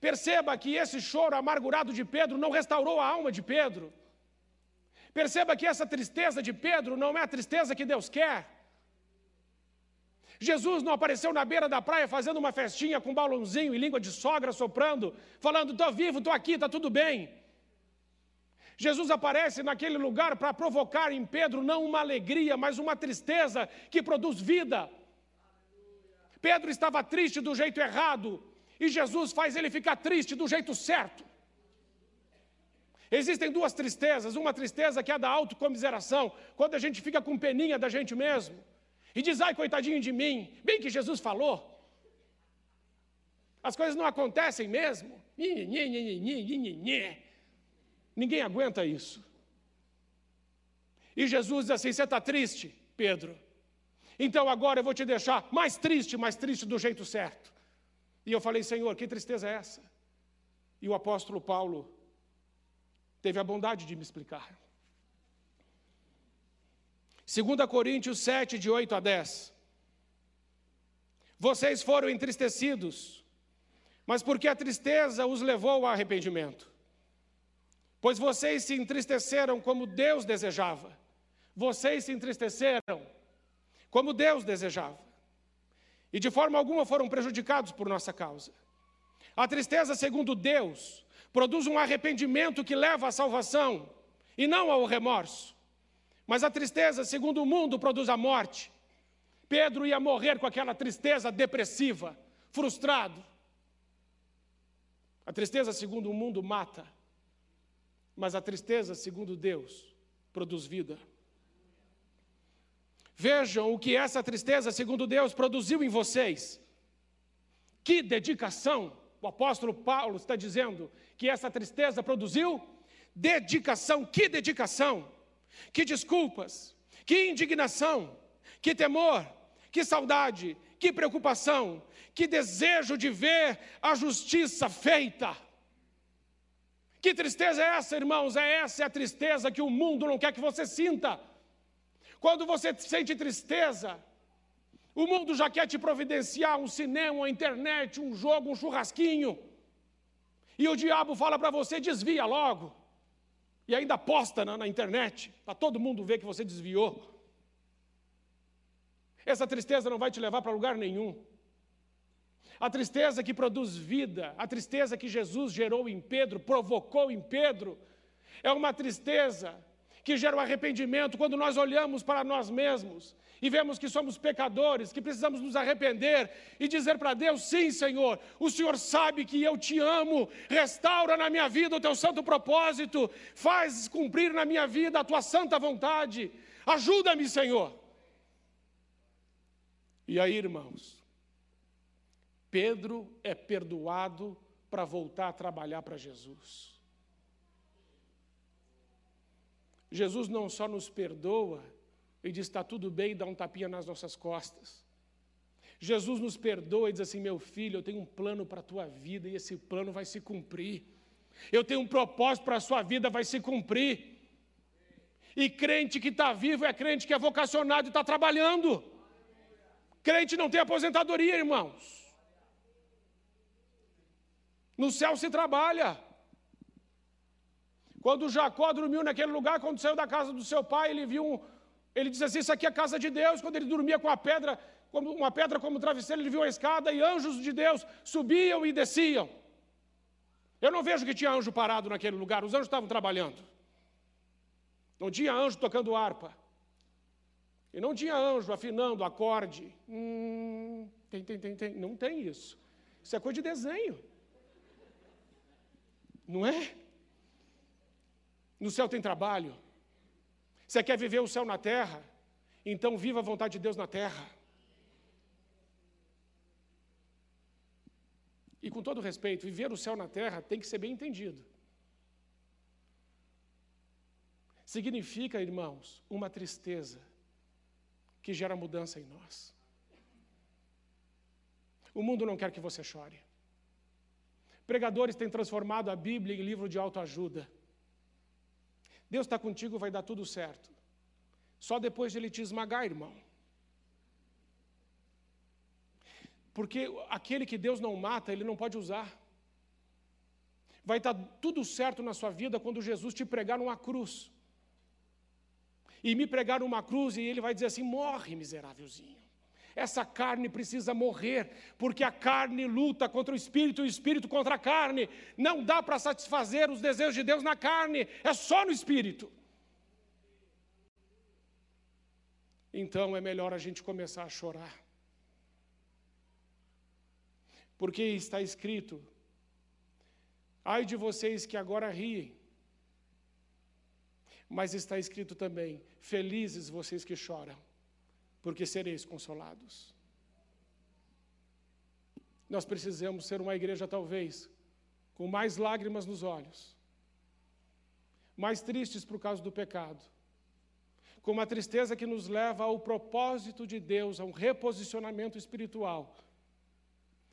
Perceba que esse choro amargurado de Pedro não restaurou a alma de Pedro. Perceba que essa tristeza de Pedro não é a tristeza que Deus quer. Jesus não apareceu na beira da praia fazendo uma festinha com balãozinho e língua de sogra soprando, falando: estou vivo, estou aqui, está tudo bem. Jesus aparece naquele lugar para provocar em Pedro não uma alegria, mas uma tristeza que produz vida. Pedro estava triste do jeito errado, e Jesus faz ele ficar triste do jeito certo. Existem duas tristezas, uma tristeza que é da autocomiseração, quando a gente fica com peninha da gente mesmo, e diz, ai, coitadinho de mim, bem que Jesus falou. As coisas não acontecem mesmo. Ninguém aguenta isso. E Jesus diz assim: Você está triste, Pedro? Então agora eu vou te deixar mais triste, mais triste do jeito certo. E eu falei: Senhor, que tristeza é essa? E o apóstolo Paulo teve a bondade de me explicar. 2 Coríntios 7, de 8 a 10. Vocês foram entristecidos, mas porque a tristeza os levou ao arrependimento. Pois vocês se entristeceram como Deus desejava. Vocês se entristeceram como Deus desejava. E de forma alguma foram prejudicados por nossa causa. A tristeza, segundo Deus, produz um arrependimento que leva à salvação e não ao remorso. Mas a tristeza, segundo o mundo, produz a morte. Pedro ia morrer com aquela tristeza depressiva, frustrado. A tristeza, segundo o mundo, mata. Mas a tristeza, segundo Deus, produz vida. Vejam o que essa tristeza, segundo Deus, produziu em vocês. Que dedicação! O apóstolo Paulo está dizendo que essa tristeza produziu dedicação. Que dedicação! Que desculpas! Que indignação! Que temor! Que saudade! Que preocupação! Que desejo de ver a justiça feita! Que tristeza é essa, irmãos? É essa é a tristeza que o mundo não quer que você sinta. Quando você sente tristeza, o mundo já quer te providenciar um cinema, uma internet, um jogo, um churrasquinho. E o diabo fala para você: desvia logo. E ainda posta na, na internet, para todo mundo ver que você desviou. Essa tristeza não vai te levar para lugar nenhum. A tristeza que produz vida, a tristeza que Jesus gerou em Pedro, provocou em Pedro, é uma tristeza que gera o um arrependimento quando nós olhamos para nós mesmos e vemos que somos pecadores, que precisamos nos arrepender e dizer para Deus: sim, Senhor, o Senhor sabe que eu te amo, restaura na minha vida o teu santo propósito, faz cumprir na minha vida a tua santa vontade, ajuda-me, Senhor. E aí, irmãos, Pedro é perdoado para voltar a trabalhar para Jesus. Jesus não só nos perdoa, ele diz: está tudo bem, dá um tapinha nas nossas costas. Jesus nos perdoa e diz assim: meu filho, eu tenho um plano para a tua vida e esse plano vai se cumprir. Eu tenho um propósito para a sua vida, vai se cumprir. E crente que está vivo é crente que é vocacionado e está trabalhando. Crente não tem aposentadoria, irmãos. No céu se trabalha. Quando Jacó dormiu naquele lugar, quando saiu da casa do seu pai, ele viu um, ele disse assim: Isso aqui é a casa de Deus. Quando ele dormia com a pedra, como uma pedra como travesseiro, ele viu a escada e anjos de Deus subiam e desciam. Eu não vejo que tinha anjo parado naquele lugar, os anjos estavam trabalhando. Não tinha anjo tocando harpa. E não tinha anjo afinando acorde. Hum, tem, tem, tem, tem. Não tem isso. Isso é coisa de desenho. Não é? No céu tem trabalho. Você quer viver o céu na terra? Então viva a vontade de Deus na terra. E com todo respeito, viver o céu na terra tem que ser bem entendido. Significa, irmãos, uma tristeza que gera mudança em nós. O mundo não quer que você chore. Pregadores têm transformado a Bíblia em livro de autoajuda. Deus está contigo, vai dar tudo certo. Só depois de Ele te esmagar, irmão. Porque aquele que Deus não mata, Ele não pode usar. Vai estar tudo certo na sua vida quando Jesus te pregar numa cruz. E me pregar numa cruz e Ele vai dizer assim: morre, miserávelzinho. Essa carne precisa morrer, porque a carne luta contra o espírito e o espírito contra a carne. Não dá para satisfazer os desejos de Deus na carne, é só no espírito. Então é melhor a gente começar a chorar. Porque está escrito: ai de vocês que agora riem, mas está escrito também: felizes vocês que choram porque sereis consolados. Nós precisamos ser uma igreja, talvez, com mais lágrimas nos olhos, mais tristes por causa do pecado, com uma tristeza que nos leva ao propósito de Deus, a um reposicionamento espiritual,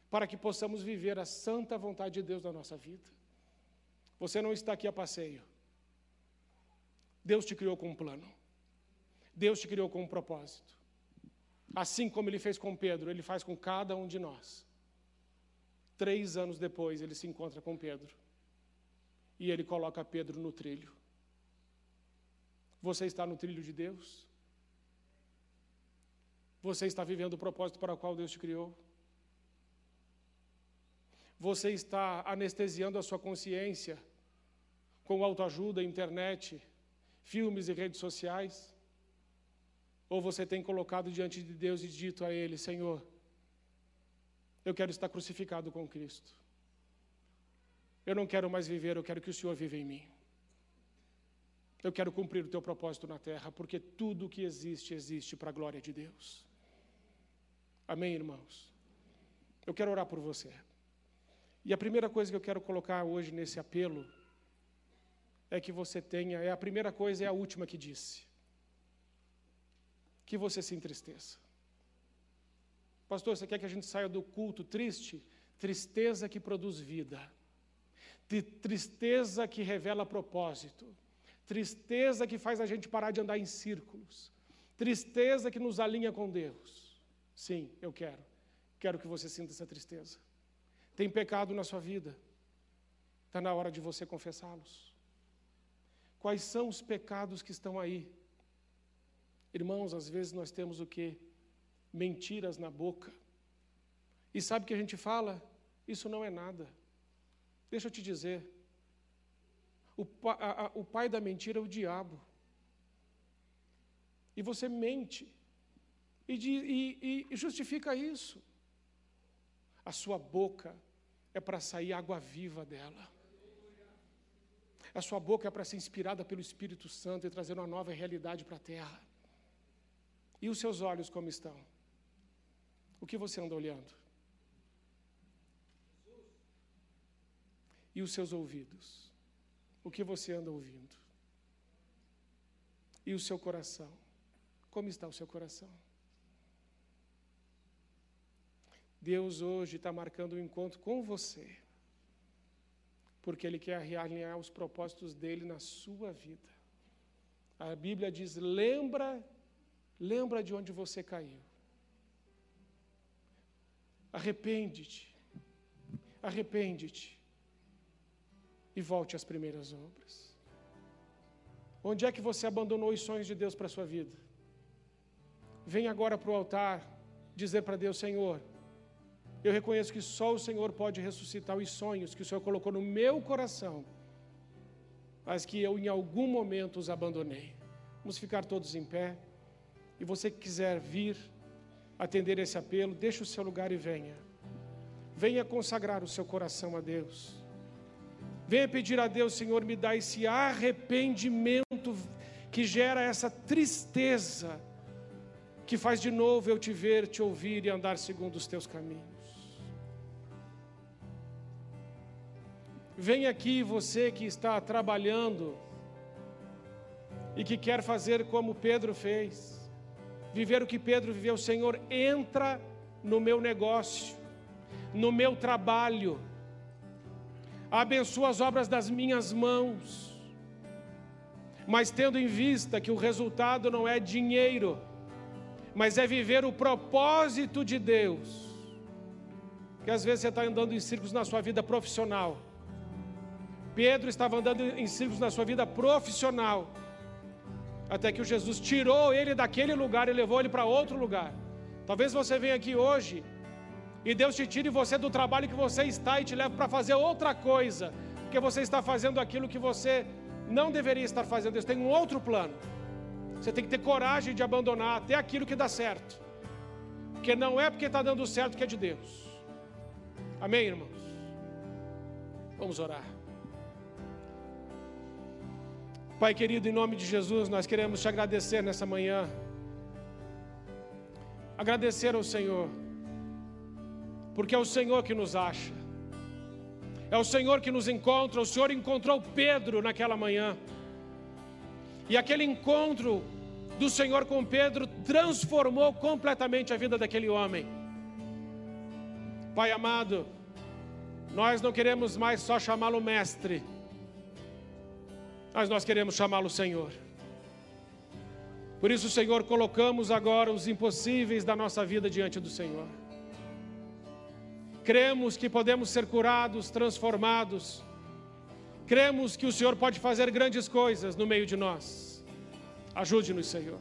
para que possamos viver a santa vontade de Deus na nossa vida. Você não está aqui a passeio. Deus te criou com um plano. Deus te criou com um propósito. Assim como ele fez com Pedro, ele faz com cada um de nós. Três anos depois, ele se encontra com Pedro. E ele coloca Pedro no trilho. Você está no trilho de Deus? Você está vivendo o propósito para o qual Deus te criou? Você está anestesiando a sua consciência com autoajuda, internet, filmes e redes sociais? Ou você tem colocado diante de Deus e dito a Ele: Senhor, eu quero estar crucificado com Cristo. Eu não quero mais viver, eu quero que o Senhor viva em mim. Eu quero cumprir o teu propósito na terra, porque tudo que existe, existe para a glória de Deus. Amém, irmãos? Eu quero orar por você. E a primeira coisa que eu quero colocar hoje nesse apelo é que você tenha, é a primeira coisa, é a última que disse que você se entristeça. Pastor, você quer que a gente saia do culto triste? Tristeza que produz vida, tristeza que revela propósito, tristeza que faz a gente parar de andar em círculos, tristeza que nos alinha com Deus. Sim, eu quero. Quero que você sinta essa tristeza. Tem pecado na sua vida, está na hora de você confessá-los. Quais são os pecados que estão aí? Irmãos, às vezes nós temos o que? Mentiras na boca. E sabe o que a gente fala? Isso não é nada. Deixa eu te dizer. O, a, a, o pai da mentira é o diabo. E você mente. E, e, e justifica isso. A sua boca é para sair água viva dela. A sua boca é para ser inspirada pelo Espírito Santo e trazer uma nova realidade para a terra. E os seus olhos como estão? O que você anda olhando? E os seus ouvidos? O que você anda ouvindo? E o seu coração? Como está o seu coração? Deus hoje está marcando um encontro com você, porque Ele quer realinhar os propósitos dele na sua vida. A Bíblia diz: lembra, lembra de onde você caiu. Arrepende-te, arrepende-te e volte às primeiras obras. Onde é que você abandonou os sonhos de Deus para a sua vida? Vem agora para o altar dizer para Deus: Senhor, eu reconheço que só o Senhor pode ressuscitar os sonhos que o Senhor colocou no meu coração, mas que eu em algum momento os abandonei. Vamos ficar todos em pé. E você que quiser vir atender esse apelo, deixe o seu lugar e venha. Venha consagrar o seu coração a Deus. Venha pedir a Deus, Senhor, me dá esse arrependimento que gera essa tristeza que faz de novo eu te ver, te ouvir e andar segundo os teus caminhos. Vem aqui você que está trabalhando e que quer fazer como Pedro fez, viver o que Pedro viveu. Senhor, entra no meu negócio, no meu trabalho, abençoa as obras das minhas mãos, mas tendo em vista que o resultado não é dinheiro, mas é viver o propósito de Deus. Que às vezes você está andando em círculos na sua vida profissional. Pedro estava andando em círculos na sua vida profissional. Até que o Jesus tirou ele daquele lugar e levou ele para outro lugar. Talvez você venha aqui hoje e Deus te tire você do trabalho que você está e te leve para fazer outra coisa, porque você está fazendo aquilo que você não deveria estar fazendo. Deus tem um outro plano. Você tem que ter coragem de abandonar até aquilo que dá certo. Porque não é porque está dando certo que é de Deus. Amém, irmãos? Vamos orar. Pai querido, em nome de Jesus, nós queremos te agradecer nessa manhã. Agradecer ao Senhor, porque é o Senhor que nos acha, é o Senhor que nos encontra. O Senhor encontrou Pedro naquela manhã. E aquele encontro do Senhor com Pedro transformou completamente a vida daquele homem. Pai amado, nós não queremos mais só chamá-lo mestre, mas nós queremos chamá-lo Senhor. Por isso, Senhor, colocamos agora os impossíveis da nossa vida diante do Senhor. Cremos que podemos ser curados, transformados, Cremos que o Senhor pode fazer grandes coisas no meio de nós. Ajude-nos, Senhor.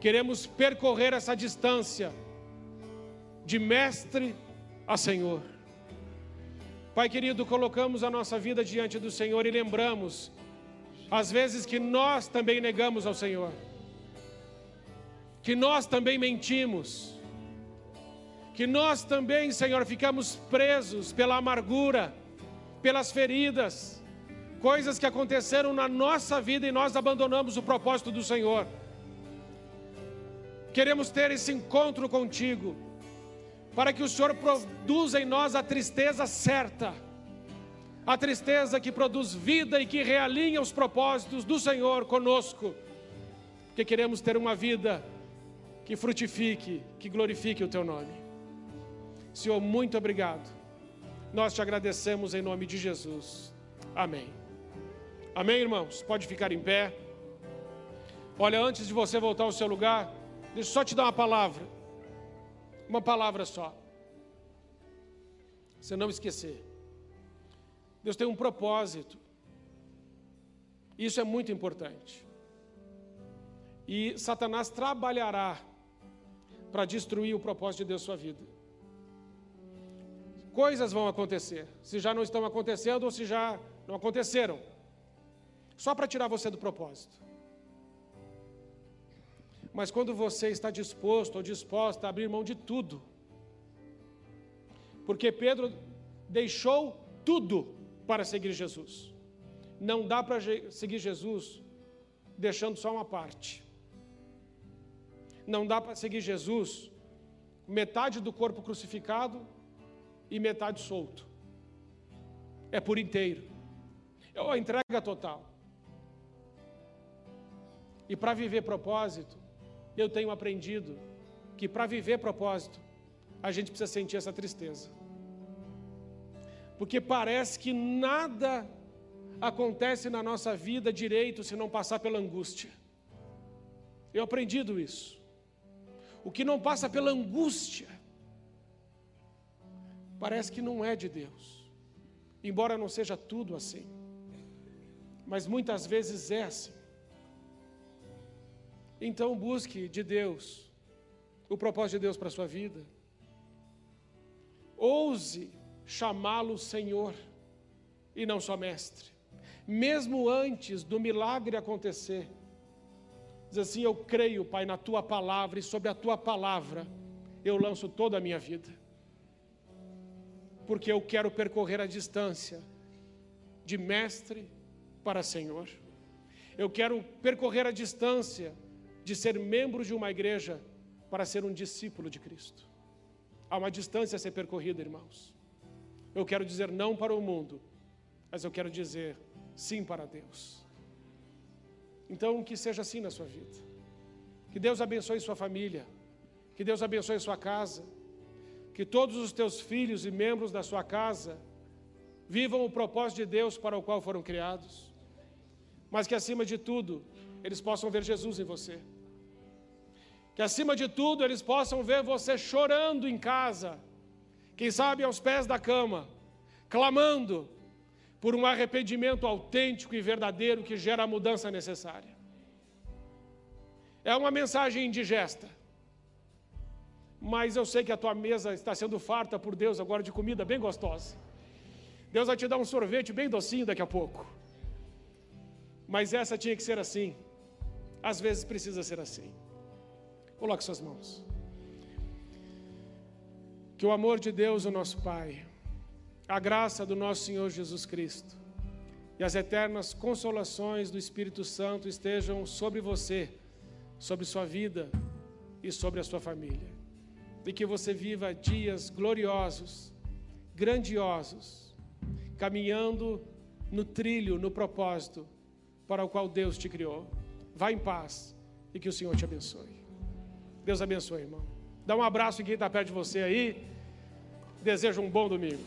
Queremos percorrer essa distância de mestre a Senhor. Pai querido, colocamos a nossa vida diante do Senhor e lembramos, às vezes, que nós também negamos ao Senhor, que nós também mentimos, que nós também, Senhor, ficamos presos pela amargura pelas feridas, coisas que aconteceram na nossa vida e nós abandonamos o propósito do Senhor. Queremos ter esse encontro contigo, para que o Senhor produza em nós a tristeza certa, a tristeza que produz vida e que realinha os propósitos do Senhor conosco, porque queremos ter uma vida que frutifique, que glorifique o Teu nome. Senhor, muito obrigado nós te agradecemos em nome de Jesus. Amém. Amém, irmãos? Pode ficar em pé. Olha, antes de você voltar ao seu lugar, deixa eu só te dar uma palavra. Uma palavra só. Você não esquecer. Deus tem um propósito. Isso é muito importante. E Satanás trabalhará para destruir o propósito de Deus na sua vida coisas vão acontecer, se já não estão acontecendo ou se já não aconteceram, só para tirar você do propósito. Mas quando você está disposto ou disposta a abrir mão de tudo, porque Pedro deixou tudo para seguir Jesus. Não dá para seguir Jesus deixando só uma parte. Não dá para seguir Jesus metade do corpo crucificado e metade solto. É por inteiro. É uma entrega total. E para viver propósito, eu tenho aprendido que para viver propósito, a gente precisa sentir essa tristeza. Porque parece que nada acontece na nossa vida direito se não passar pela angústia. Eu aprendi isso. O que não passa pela angústia, parece que não é de Deus. Embora não seja tudo assim. Mas muitas vezes é assim. Então busque de Deus o propósito de Deus para a sua vida. Ouse chamá-lo Senhor e não só mestre. Mesmo antes do milagre acontecer, diz assim: Eu creio, Pai, na tua palavra e sobre a tua palavra eu lanço toda a minha vida. Porque eu quero percorrer a distância de mestre para Senhor. Eu quero percorrer a distância de ser membro de uma igreja para ser um discípulo de Cristo. Há uma distância a ser percorrida, irmãos. Eu quero dizer não para o mundo, mas eu quero dizer sim para Deus. Então, que seja assim na sua vida. Que Deus abençoe sua família. Que Deus abençoe sua casa. Que todos os teus filhos e membros da sua casa vivam o propósito de Deus para o qual foram criados. Mas que acima de tudo, eles possam ver Jesus em você. Que acima de tudo eles possam ver você chorando em casa, quem sabe aos pés da cama, clamando por um arrependimento autêntico e verdadeiro que gera a mudança necessária. É uma mensagem indigesta, mas eu sei que a tua mesa está sendo farta por Deus agora de comida bem gostosa. Deus vai te dar um sorvete bem docinho daqui a pouco. Mas essa tinha que ser assim. Às vezes precisa ser assim. Coloque suas mãos. Que o amor de Deus, o nosso Pai, a graça do nosso Senhor Jesus Cristo e as eternas consolações do Espírito Santo estejam sobre você, sobre sua vida e sobre a sua família. E que você viva dias gloriosos, grandiosos, caminhando no trilho, no propósito para o qual Deus te criou. Vá em paz e que o Senhor te abençoe. Deus abençoe, irmão. Dá um abraço em quem está perto de você aí. Desejo um bom domingo.